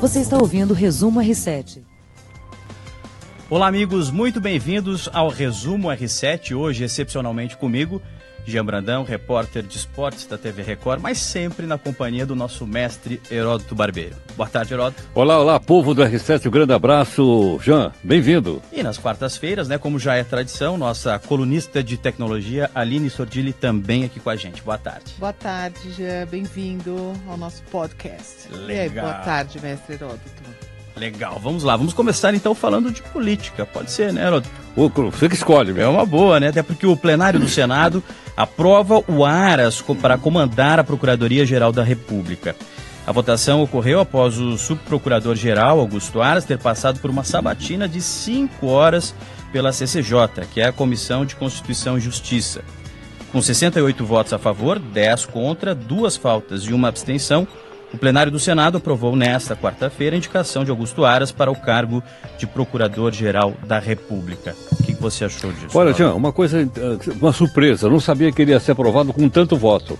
Você está ouvindo o Resumo R7. Olá, amigos, muito bem-vindos ao Resumo R7. Hoje, excepcionalmente comigo, Jean Brandão, repórter de esportes da TV Record, mas sempre na companhia do nosso mestre Heródoto Barbeiro. Boa tarde, Heródoto. Olá, olá, povo do R7, um grande abraço. Jean, bem-vindo. E nas quartas-feiras, né, como já é tradição, nossa colunista de tecnologia, Aline Sordilli, também aqui com a gente. Boa tarde. Boa tarde, Jean, bem-vindo ao nosso podcast. Legal. E aí, boa tarde, mestre Heródoto. Legal, vamos lá. Vamos começar então falando de política. Pode ser, né, Heródoto? Você que escolhe, É meu. uma boa, né? Até porque o plenário do Senado aprova o Aras para comandar a Procuradoria-Geral da República. A votação ocorreu após o subprocurador-geral, Augusto Aras, ter passado por uma sabatina de cinco horas pela CCJ, que é a Comissão de Constituição e Justiça. Com 68 votos a favor, 10 contra, duas faltas e uma abstenção, o plenário do Senado aprovou nesta quarta-feira a indicação de Augusto Aras para o cargo de Procurador-Geral da República. O que você achou disso? Olha? Jean, uma coisa, eh, uma surpresa. Eu não sabia que ele ia ser aprovado com tanto voto.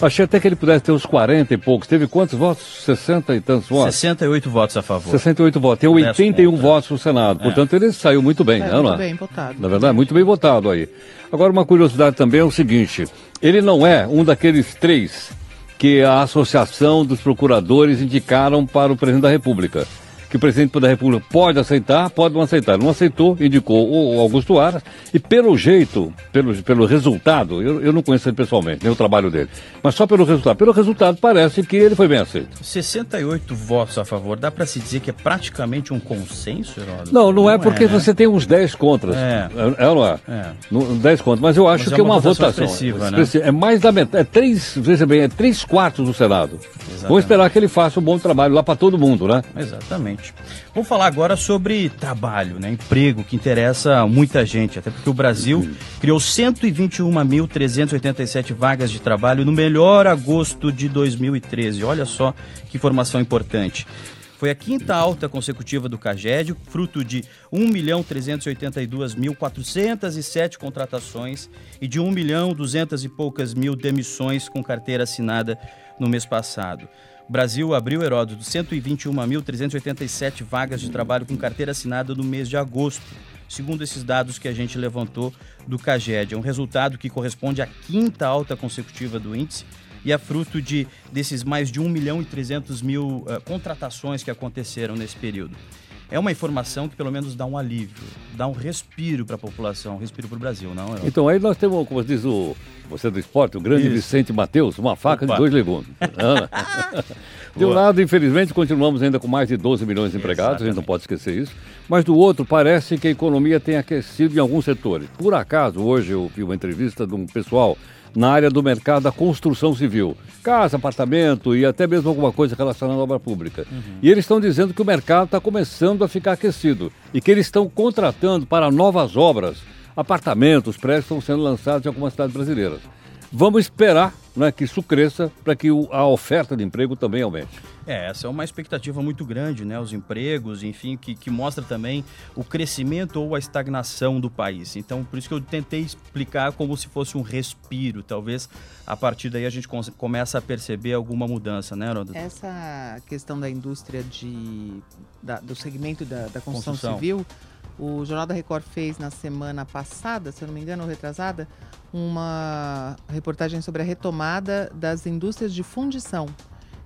Achei até que ele pudesse ter uns 40 e poucos. Teve quantos votos? 60 e tantos votos? 68 votos a favor. 68 votos. Tem 10 81 contra. votos no Senado. É. Portanto, ele saiu muito bem, É, muito não é? bem votado. Na verdade, muito bem votado aí. Agora, uma curiosidade também é o seguinte: ele não é um daqueles três que a Associação dos Procuradores indicaram para o presidente da República. Que o presidente da República pode aceitar, pode não aceitar. Não aceitou, indicou o Augusto Aras, e pelo jeito, pelo, pelo resultado, eu, eu não conheço ele pessoalmente, nem o trabalho dele, mas só pelo resultado. Pelo resultado, parece que ele foi bem aceito. 68 votos a favor, dá para se dizer que é praticamente um consenso, Heródoto? Não, não é porque né? você tem uns 10 contras. É. É, ou não é? É. No- 10 contras. Mas eu acho Mas é que é uma uma, votação votação. expressiva, né? É mais da metade. É três, veja bem, é três quartos do Senado. Exatamente. Vamos esperar que ele faça um bom trabalho lá para todo mundo, né? Exatamente. Vamos falar agora sobre trabalho, né? Emprego, que interessa muita gente, até porque o Brasil criou 121.387 vagas de trabalho no melhor agosto de 2013. Olha só que informação importante. Foi a quinta alta consecutiva do CAGED, fruto de 1.382.407 contratações e de 1 milhão 200 e poucas mil demissões com carteira assinada no mês passado. Brasil abriu, Heródoto, 121.387 vagas de trabalho com carteira assinada no mês de agosto, segundo esses dados que a gente levantou do CAGED. É um resultado que corresponde à quinta alta consecutiva do índice e é fruto de desses mais de 1 milhão e 300 mil eh, contratações que aconteceram nesse período. É uma informação que pelo menos dá um alívio, dá um respiro para a população, um respiro para o Brasil, não, Heródoto? Então aí nós temos, como diz o você do esporte, o grande Isso. Vicente Mateus, uma faca Opa. de dois legumes. Ana. de um lado, infelizmente, continuamos ainda com mais de 12 milhões de empregados, a gente não Exatamente. pode esquecer isso. Mas do outro, parece que a economia tem aquecido em alguns setores. Por acaso, hoje eu vi uma entrevista de um pessoal na área do mercado da construção civil. Casa, apartamento e até mesmo alguma coisa relacionada à obra pública. E eles estão dizendo que o mercado está começando a ficar aquecido e que eles estão contratando para novas obras apartamentos, prédios estão sendo lançados em algumas cidades brasileiras. Vamos esperar né, que isso cresça para que o- a oferta de emprego também aumente. É, essa é uma expectativa muito grande, né? Os empregos, enfim, que, que mostra também o crescimento ou a estagnação do país. Então, por isso que eu tentei explicar como se fosse um respiro. Talvez a partir daí a gente começa a perceber alguma mudança, né, Heródoto? Essa questão da indústria de, da- do segmento da, da construção, Construção. civil, o Jornal da Record fez na semana passada, se eu não me engano, ou retrasada, uma reportagem sobre a retomada das indústrias de fundição,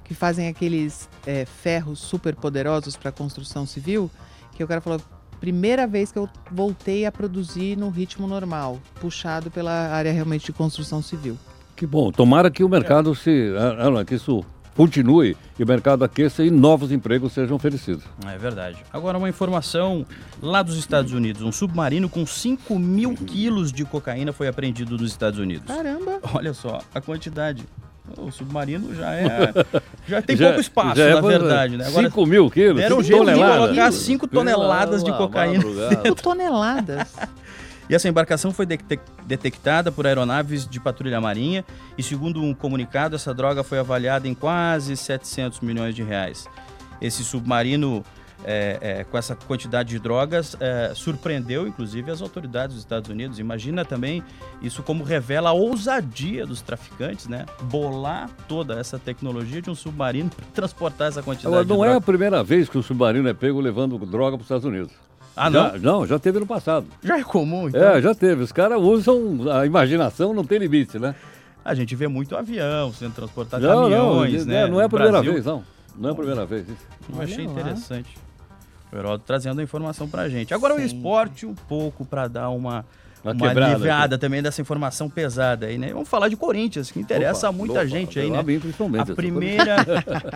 que fazem aqueles é, ferros super poderosos para a construção civil, que o cara falou, primeira vez que eu voltei a produzir no ritmo normal, puxado pela área realmente de construção civil. Que bom, tomara que o mercado se. ah, ah, que isso continue e o mercado aqueça e novos empregos sejam oferecidos. É verdade. Agora, uma informação lá dos Estados Unidos. Um submarino com 5 mil quilos de cocaína foi apreendido nos Estados Unidos. Caramba! Olha só a quantidade. O submarino já é. Já tem Já- pouco espaço, já é na pra- verdade, né? Agora, 5 mil quilos? deram um cinco jeito de toneladas. colocar 5 toneladas de cocaína. madrugada. 5 toneladas. E essa embarcação foi detec- detectada por aeronaves de patrulha marinha e, segundo um comunicado, essa droga foi avaliada em quase 700 milhões de reais. Esse submarino é, é, com essa quantidade de drogas é, surpreendeu, inclusive, as autoridades dos Estados Unidos. Imagina também isso como revela a ousadia dos traficantes, né? Bolar toda essa tecnologia de um submarino para transportar essa quantidade Agora, de não droga. é a primeira vez que o submarino é pego levando droga para os Estados Unidos. Ah, Já- não? não, já teve no passado. Já é comum, então. É, já teve. Os caras usam a imaginação, não tem limite, né? A gente vê muito avião sendo transportado, não, caminhões, não, né? não é a primeira Brasil. vez, não. Não é a primeira vez. isso. Eu achei lá. interessante. O Heródoto trazendo a informação pra gente. Agora o Sim. esporte um pouco pra dar uma, Uma uma, quebrada aliviada também dessa informação pesada aí, né? Vamos falar de Corinthians, que interessa a Opa, muita opa, gente aí, a né? mim, principalmente. A primeira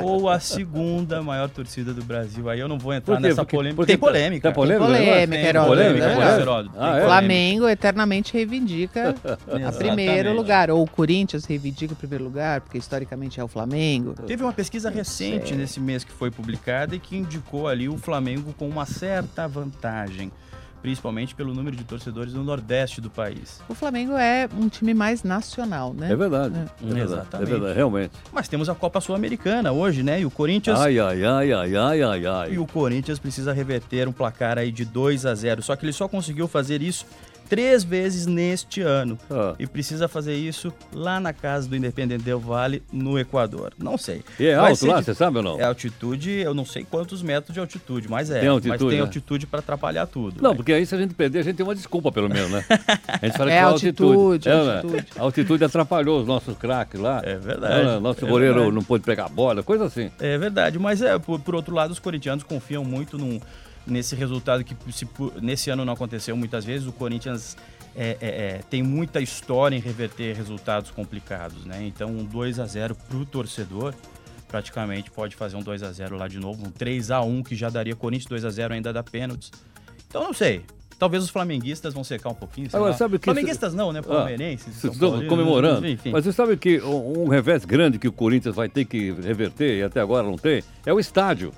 ou a segunda maior torcida do Brasil. Aí eu não vou entrar nessa Porque- polêmica. porque Tem polêmica. Tem polêmica? Tem polêmica, Tem Heródoto, polêmica, né? polêmica, Heródoto. Ah, é? Flamengo eternamente reivindica a primeiro lugar. Ou o Corinthians reivindica o primeiro lugar, porque historicamente é o Flamengo. Teve uma pesquisa recente nesse mês que foi publicada e que indicou ali o Flamengo com uma certa vantagem, principalmente pelo número de torcedores no Nordeste do país. O Flamengo é um time mais nacional, né? É verdade. É. É verdade. Exatamente. É verdade, realmente. Mas temos a Copa Sul-Americana hoje, né? E o Corinthians Ai, ai, ai, ai, ai, ai, ai. E o Corinthians precisa reverter um placar aí de 2 a 0. Só que ele só conseguiu fazer isso três vezes neste ano. Ah. E precisa fazer isso lá na casa do Independente Del Vale, no Equador. Não sei. E é Vai alto lá, de- você sabe ou não? É altitude, eu não sei quantos metros de altitude, mas é. Tem altitude, mas tem né? altitude para atrapalhar tudo. Não, né? porque aí se a gente perder, a gente tem uma desculpa, pelo menos, né? A gente fala É que foi altitude, É, né? altitude. A altitude atrapalhou os nossos craques lá. É verdade, Ah, Nosso é goleiro verdade. não pôde pegar a bola, coisa assim. É verdade, mas é, por, por outro lado, os corintianos confiam muito num- nesse resultado que se nesse ano não aconteceu muitas vezes. O Corinthians é, é, é, tem muita história em reverter resultados complicados, né? Então, um 2 a 0 para o torcedor praticamente pode fazer um 2 a 0 lá de novo, um 3 a 1 que já daria Corinthians 2 a 0 ainda dá pênaltis. Então, não sei. Talvez os flamenguistas vão secar um pouquinho. Agora, sabe que- Flamenguistas não, né? Ah, Palmeirenses. São estão comemorando. Enfim. Mas você sabe que um um revés grande que o Corinthians vai ter que reverter, e até agora não tem, é o estádio.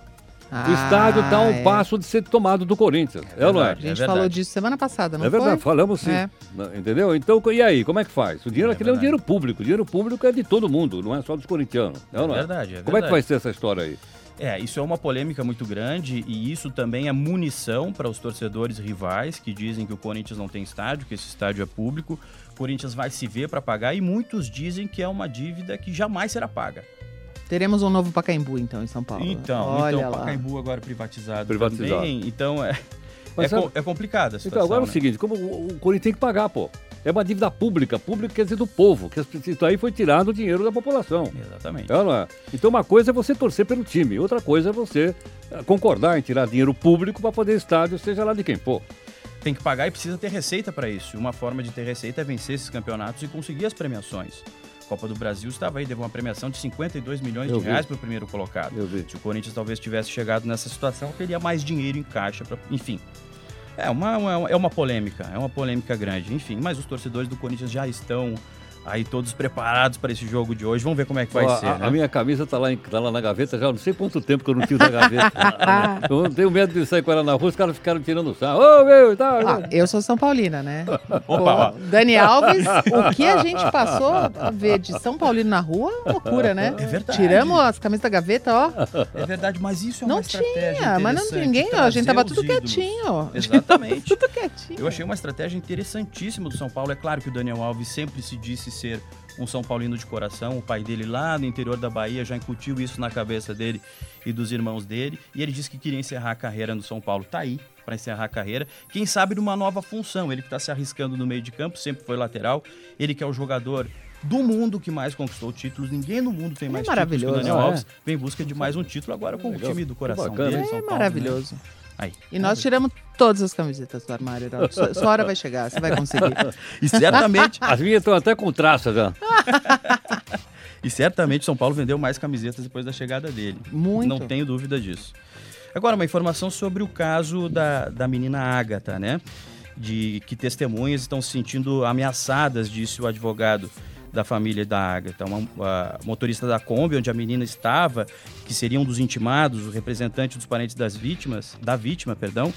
O estádio está a um é. passo de ser tomado do Corinthians. É, ou não é? A verdade. gente É falou verdade. disso semana passada, não é verdade, foi? falamos sim. É. Entendeu? Então, e aí, como é que faz? O dinheiro É aqui é um verdade. dinheiro público. O dinheiro público é de todo mundo, não é só dos corintianos. É, ou não é? verdade, é Como é que verdade. vai ser essa história aí? É, isso é uma polêmica muito grande e isso também é munição para os torcedores rivais que dizem que o Corinthians não tem estádio, que esse estádio é público. O Corinthians vai se ver para pagar e muitos dizem que é uma dívida que jamais será paga. Teremos um novo Pacaembu, então, em São Paulo. Então, Olha então lá. Pacaembu agora privatizado, Privatizado. também. Então é, é, sabe- é complicada a Então, situação. agora é o né? seguinte, como o, o Corinthians tem que pagar, pô. É uma dívida pública. Pública quer dizer do povo. Que isso aí foi tirado o dinheiro da população. Exatamente. É é? Então uma coisa é você torcer pelo time, outra coisa é você eh, concordar em tirar dinheiro público para poder estádio, seja lá de quem for. Tem que pagar e precisa ter receita para isso. Uma forma de ter receita é vencer esses campeonatos e conseguir as premiações. Copa do Brasil estava aí, deu uma premiação de 52 milhões Eu de vi. reais para o primeiro colocado. Eu vi. Se o Corinthians talvez tivesse chegado nessa situação, teria mais dinheiro em caixa, pra, enfim. É uma, uma- é uma polêmica, é uma polêmica grande, enfim. Mas os torcedores do Corinthians já estão aí todos preparados para esse jogo de hoje. Vamos ver como é que vai Ó, ser, a, né? a minha camisa tá lá, em- tá lá na gaveta já não sei quanto tempo que eu não tiro da gaveta. eu tenho medo de sair com ela na rua, os caras ficaram tirando sarro. Ô, meu, tá. Ah, eu sou São Paulina, né? Opa. Pô, Dani Alves, o que a gente passou a ver de São Paulino na rua é uma loucura, né? É verdade. Tiramos as camisas da gaveta, ó. É verdade, mas isso é uma Não estratégia tinha, mas não interessante, ninguém, ó. A gente tava tudo ídolos. quietinho. Exatamente. tudo quietinho. Eu achei uma estratégia interessantíssima do São Paulo. É claro que o Daniel Alves sempre se disse ser um São Paulino de coração. O pai dele lá no interior da Bahia já incutiu isso na cabeça dele e dos irmãos dele. E ele disse que queria encerrar a carreira no São Paulo. Tá aí para encerrar a carreira. Quem sabe numa nova função. Ele que está se arriscando no meio de campo, sempre foi lateral. Ele que é o jogador do mundo que mais conquistou títulos. Ninguém no mundo tem é mais títulos que o maravilhoso. Daniel é? Alves. Vem em busca de mais um título agora com o time do coração bacana. dele. É São É Paulo, né? maravilhoso. Aí. E nós tiramos todas as camisetas do armário, Herói. Sua, sua hora vai chegar, você vai conseguir. E certamente As minhas estão até com traça já. E certamente São Paulo vendeu mais camisetas depois da chegada dele. Muito. Não tenho dúvida disso. Agora, uma informação sobre o caso da, da menina Ágata, né? De que testemunhas estão se sentindo ameaçadas, disse o advogado da família da Ágata. Uma a motorista da Kombi, onde a menina estava, que seria um dos intimados, o representante dos parentes das vítimas, da vítima, perdão,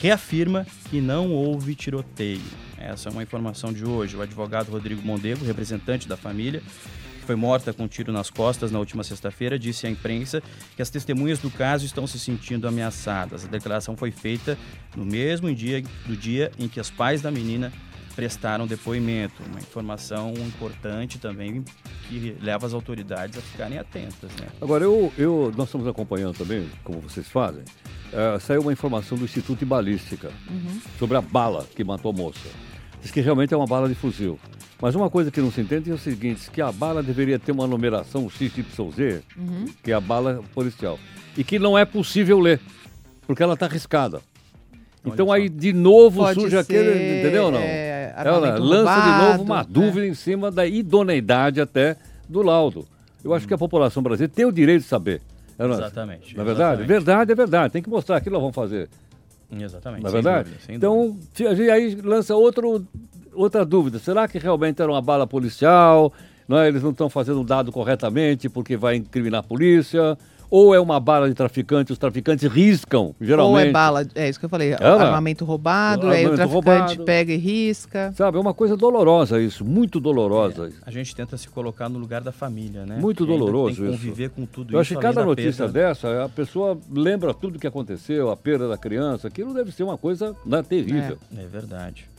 reafirma que não houve tiroteio. Essa é uma informação de hoje. O advogado Rodrigo Mondego, representante da família, que foi morta com um tiro nas costas na última sexta-feira, disse à imprensa que as testemunhas do caso estão se sentindo ameaçadas. A declaração foi feita no mesmo dia do dia em que os pais da menina prestaram depoimento. Uma informação importante também que leva as autoridades a ficarem atentas. Né? Agora, eu, eu, nós estamos acompanhando também, como vocês fazem, uh, saiu uma informação do Instituto de Balística uhum. sobre a bala que matou a moça. Diz que realmente é uma bala de fuzil. Mas uma coisa que não se entende é o seguinte, que a bala deveria ter uma numeração XYZ, uhum. que é a bala policial, e que não é possível ler, porque ela está riscada. Então aí de novo Pode surge ser, aquele, entendeu não? É, ela lança roubado, de novo uma é. dúvida em cima da idoneidade até do laudo. Eu acho hum. que a população brasileira tem o direito de saber. É, exatamente. Na é verdade? Verdade é verdade. Tem que mostrar aquilo nós vamos fazer. Exatamente. Na é verdade? Dúvida, então, dúvida. aí lança outro, outra dúvida. Será que realmente era uma bala policial? Não é? Eles não estão fazendo o dado corretamente porque vai incriminar a polícia? Ou é uma bala de traficante, os traficantes riscam, geralmente. Ou é bala, é isso que eu falei, é, armamento roubado, aí o traficante roubado. pega e risca. Sabe, é uma coisa dolorosa isso, muito dolorosa. É, a gente tenta se colocar no lugar da família, né? Muito doloroso tem que conviver isso. com tudo eu isso. Eu acho que cada notícia perda... dessa, a pessoa lembra tudo que aconteceu, a perda da criança, aquilo deve ser uma coisa né, terrível. É, é verdade.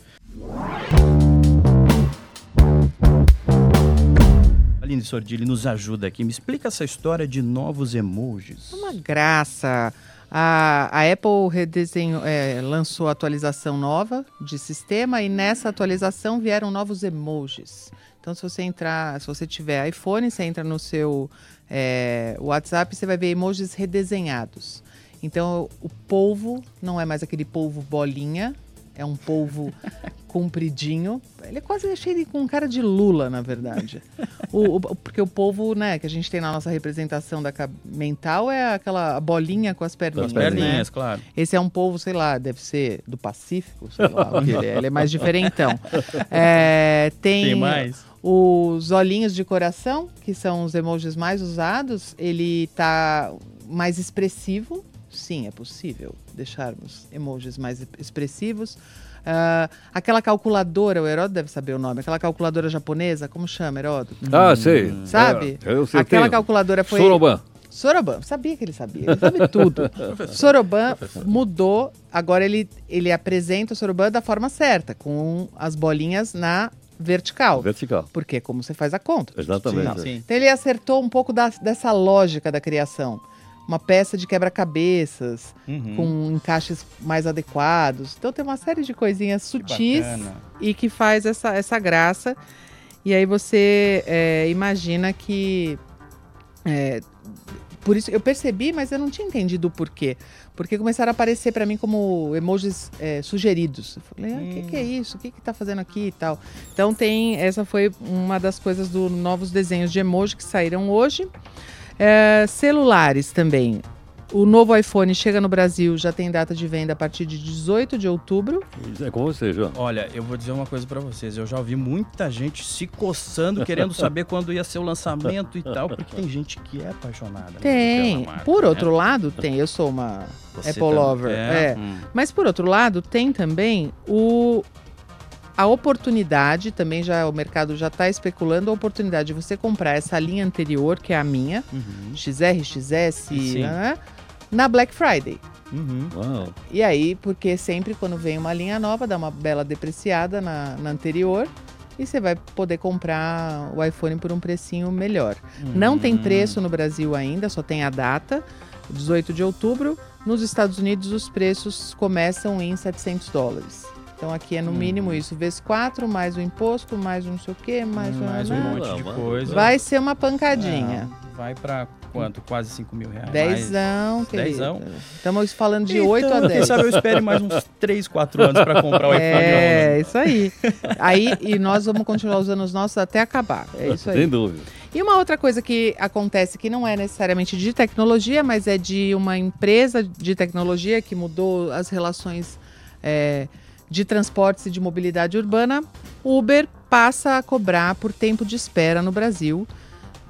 Aline Sordilli nos ajuda aqui. Me explica essa história de novos emojis. Uma graça. A, a Apple redesenho, é, lançou atualização nova de sistema e nessa atualização vieram novos emojis. Então, se você entrar, se você tiver iPhone, você entra no seu é, WhatsApp, você vai ver emojis redesenhados. Então, o polvo não é mais aquele polvo bolinha, é um polvo compridinho. Ele é quase cheio com cara de Lula, na verdade. o, o, porque o polvo, né, que a gente tem na nossa representação da mental é aquela bolinha com as perninhas. Com as perninhas, né? claro. Esse é um polvo, sei lá, deve ser do Pacífico, sei lá. ele, é, ele é mais diferentão. É, tem, tem mais? Os olhinhos de coração, que são os emojis mais usados, ele tá mais expressivo, sim, é possível deixarmos emojis mais expressivos. Uh, aquela calculadora, o Heródoto deve saber o nome, aquela calculadora japonesa, como chama, Heródoto? Ah, sei. Sabe? É, eu sei aquela calculadora foi. Soroban. Soroban, sabia que ele sabia, ele sabe tudo. Soroban mudou, agora ele, ele apresenta o Soroban da forma certa, com as bolinhas na vertical. Vertical. Porque é como você faz a conta. Exatamente. Sim. Então ele acertou um pouco da, dessa lógica da criação uma peça de quebra-cabeças uhum. com encaixes mais adequados. Então tem uma série de coisinhas sutis que e que faz essa, essa graça. E aí você é, imagina que. É, por isso eu percebi, mas eu não tinha entendido o porquê. Porque começaram a aparecer para mim como emojis é, sugeridos. Eu falei, o hum. que, que, é hum. isso? O que, que tá fazendo aqui e tal? Então tem. Essa foi uma das coisas dos novos desenhos de emoji que saíram hoje. É, celulares também. O novo iPhone chega no Brasil, já tem data de venda a partir de 18 de outubro. É com você, João. Olha, eu vou dizer uma coisa para vocês. Eu já ouvi muita gente se coçando, querendo saber quando ia ser o lançamento e tal, porque tem gente que é apaixonada. Né, tem. Marca, por outro né? lado, tem. Eu sou uma você Apple lover. É. é. Hum. Mas por outro lado, tem também o a oportunidade, também já o mercado já está especulando a oportunidade de você comprar essa linha anterior, que é a minha, uhum. XR, XS, né, na Black Friday. Uhum. E aí, porque sempre quando vem uma linha nova, dá uma bela depreciada na, na anterior e você vai poder comprar o iPhone por um precinho melhor. Uhum. Não tem preço no Brasil ainda, só tem a data, 18 de outubro. Nos Estados Unidos, os preços começam em 700 dólares. Então aqui é no mínimo hum. isso, vezes 4, mais o imposto, mais um não sei o quê, mais, hum, mais um monte de coisa. Vai ser uma pancadinha. É, vai para quanto? Quase 5 mil reais. Dezão, querido. Dezão. Estamos falando de então, 8 a 10. Quem sabe eu espere mais uns 3, 4 anos para comprar o iPhone. É, isso aí. aí. E nós vamos continuar usando os nossos até acabar. É isso aí. Sem dúvida. E uma outra coisa que acontece que não é necessariamente de tecnologia, mas é de uma empresa de tecnologia que mudou as relações é, de transportes e de mobilidade urbana, Uber passa a cobrar por tempo de espera no Brasil.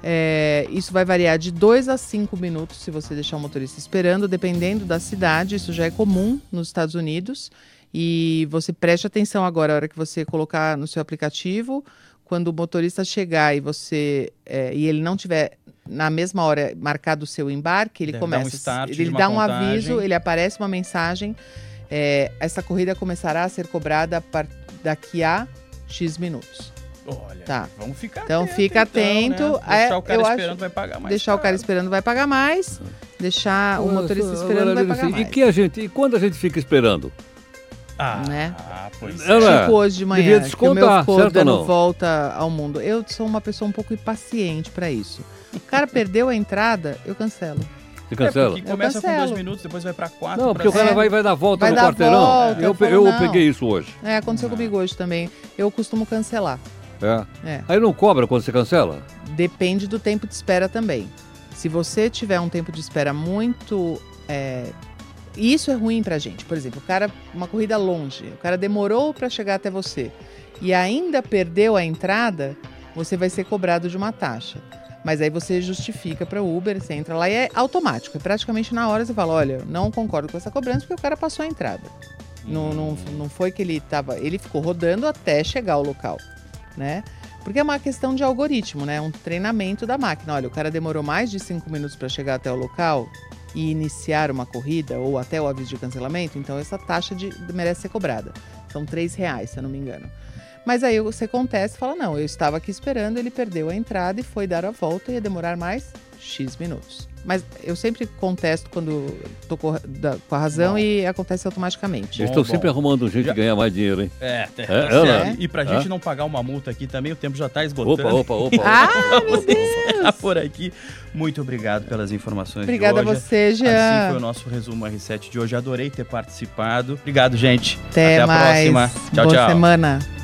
É, isso vai variar de 2 a 5 minutos se você deixar o motorista esperando, dependendo da cidade. Isso já é comum nos Estados Unidos. E você preste atenção agora, a hora que você colocar no seu aplicativo, quando o motorista chegar e você é, e ele não tiver na mesma hora marcado o seu embarque, ele Deve um começa. de ele dá um contagem. aviso, ele aparece uma mensagem. É, essa corrida começará a ser cobrada a daqui a X minutos. Olha, Tá. vamos ficar Então, atento, fica então, atento. Né? É, Deixar o cara eu acho- esperando vai pagar mais deixar o cara caro. esperando vai pagar mais. Deixar o motorista Agora, esperando vai pagar assim, mais. E que a gente, e quando a gente fica esperando? Ah, né? ah, pois É, não é? Tipo hoje de manhã, Devia que o meu descontar, ficou certo ou dando não? volta ao mundo. Eu sou uma pessoa um pouco impaciente pra isso. O cara perdeu a entrada, eu cancelo. Você É, cancela? porque começa com dois minutos, depois vai pra quatro. Não, pra porque o cara vai, vai dar volta Vai no dar quarteirão. volta, eu, eu falo, eu peguei isso hoje. É, aconteceu comigo hoje também. Eu costumo cancelar. É. É. Aí não cobra quando você cancela? Depende do tempo de espera também. Se você tiver um tempo de espera muito. é, e Isso é ruim pra gente. Por exemplo, o cara, uma corrida longe, o cara demorou pra chegar até você e ainda perdeu a entrada, você vai ser cobrado de uma taxa. Mas aí você justifica para o Uber, você entra lá e é automático. É praticamente na hora você fala: olha, não concordo com essa cobrança porque o cara passou a entrada. Não, não, não foi que ele estava. Ele ficou rodando até chegar ao local, né? Porque é uma questão de algoritmo, né? Um treinamento da máquina. Olha, o cara demorou mais de cinco minutos para chegar até o local e iniciar uma corrida ou até o aviso de cancelamento, então essa taxa de, merece ser cobrada. São três reais, se eu não me engano. Mas aí você contesta e fala, não, eu estava aqui esperando, ele perdeu a entrada e foi dar a volta e ia demorar mais X minutos. Mas eu sempre contesto quando tô com, da- com a razão Bom. e acontece automaticamente. Bom, estão sempre bom. arrumando um jeito Já- de ganhar mais dinheiro, hein? É, tá É, certo. é, né? E pra É. gente não pagar uma multa aqui também, o tempo já tá esgotando. Opa, opa, opa. Ah, meu Deus! Por aqui. Muito obrigado pelas informações Obrigada a de hoje. você, Assim foi Jean. o nosso resumo R7 de hoje. Adorei ter participado. Obrigado, gente. Até, a mais. próxima. Tchau, Boa tchau. semana.